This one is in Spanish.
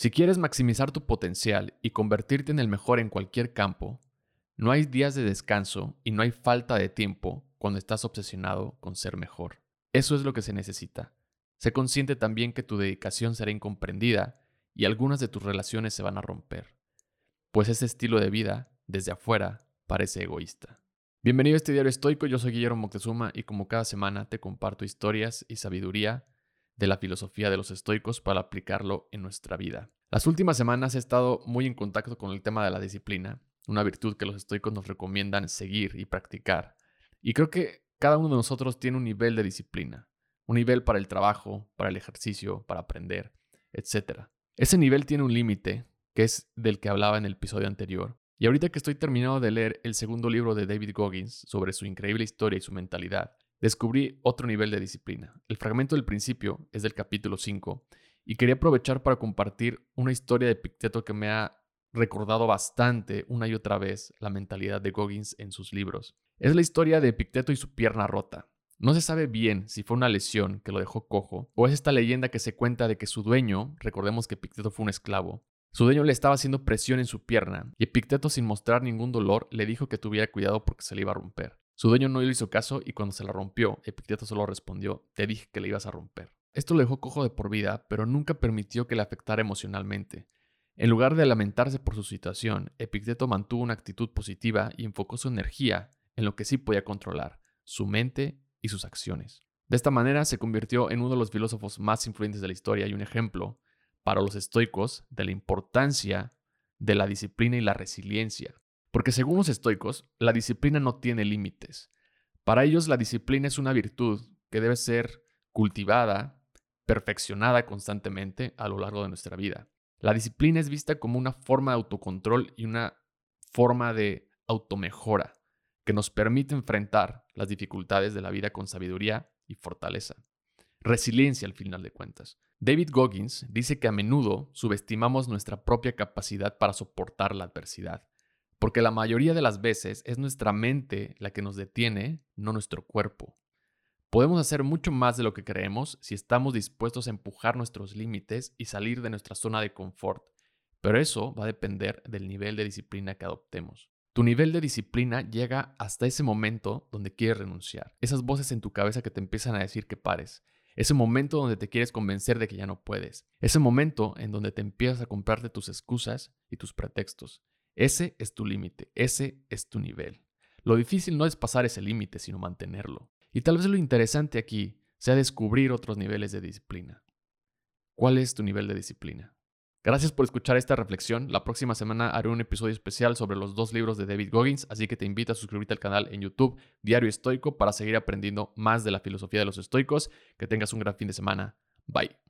Si quieres maximizar tu potencial y convertirte en el mejor en cualquier campo, no hay días de descanso y no hay falta de tiempo cuando estás obsesionado con ser mejor. Eso es lo que se necesita. Sé consciente también que tu dedicación será incomprendida y algunas de tus relaciones se van a romper. Pues ese estilo de vida, desde afuera, parece egoísta. Bienvenido a este diario estoico, yo soy Guillermo Moctezuma y como cada semana te comparto historias y sabiduría de la filosofía de los estoicos para aplicarlo en nuestra vida. Las últimas semanas he estado muy en contacto con el tema de la disciplina, una virtud que los estoicos nos recomiendan seguir y practicar. Y creo que cada uno de nosotros tiene un nivel de disciplina, un nivel para el trabajo, para el ejercicio, para aprender, etc. Ese nivel tiene un límite, que es del que hablaba en el episodio anterior. Y ahorita que estoy terminado de leer el segundo libro de David Goggins sobre su increíble historia y su mentalidad, descubrí otro nivel de disciplina. El fragmento del principio es del capítulo 5 y quería aprovechar para compartir una historia de Picteto que me ha recordado bastante una y otra vez la mentalidad de Goggins en sus libros. Es la historia de Epicteto y su pierna rota. No se sabe bien si fue una lesión que lo dejó cojo o es esta leyenda que se cuenta de que su dueño, recordemos que Epicteto fue un esclavo, su dueño le estaba haciendo presión en su pierna y Epicteto sin mostrar ningún dolor le dijo que tuviera cuidado porque se le iba a romper. Su dueño no le hizo caso y cuando se la rompió, Epicteto solo respondió, te dije que le ibas a romper. Esto lo dejó cojo de por vida, pero nunca permitió que le afectara emocionalmente. En lugar de lamentarse por su situación, Epicteto mantuvo una actitud positiva y enfocó su energía en lo que sí podía controlar, su mente y sus acciones. De esta manera se convirtió en uno de los filósofos más influyentes de la historia y un ejemplo para los estoicos de la importancia de la disciplina y la resiliencia. Porque según los estoicos, la disciplina no tiene límites. Para ellos la disciplina es una virtud que debe ser cultivada perfeccionada constantemente a lo largo de nuestra vida. La disciplina es vista como una forma de autocontrol y una forma de automejora que nos permite enfrentar las dificultades de la vida con sabiduría y fortaleza. Resiliencia al final de cuentas. David Goggins dice que a menudo subestimamos nuestra propia capacidad para soportar la adversidad, porque la mayoría de las veces es nuestra mente la que nos detiene, no nuestro cuerpo. Podemos hacer mucho más de lo que creemos si estamos dispuestos a empujar nuestros límites y salir de nuestra zona de confort, pero eso va a depender del nivel de disciplina que adoptemos. Tu nivel de disciplina llega hasta ese momento donde quieres renunciar. Esas voces en tu cabeza que te empiezan a decir que pares. Ese momento donde te quieres convencer de que ya no puedes. Ese momento en donde te empiezas a comprarte tus excusas y tus pretextos. Ese es tu límite. Ese es tu nivel. Lo difícil no es pasar ese límite, sino mantenerlo. Y tal vez lo interesante aquí sea descubrir otros niveles de disciplina. ¿Cuál es tu nivel de disciplina? Gracias por escuchar esta reflexión. La próxima semana haré un episodio especial sobre los dos libros de David Goggins, así que te invito a suscribirte al canal en YouTube Diario Estoico para seguir aprendiendo más de la filosofía de los estoicos. Que tengas un gran fin de semana. Bye.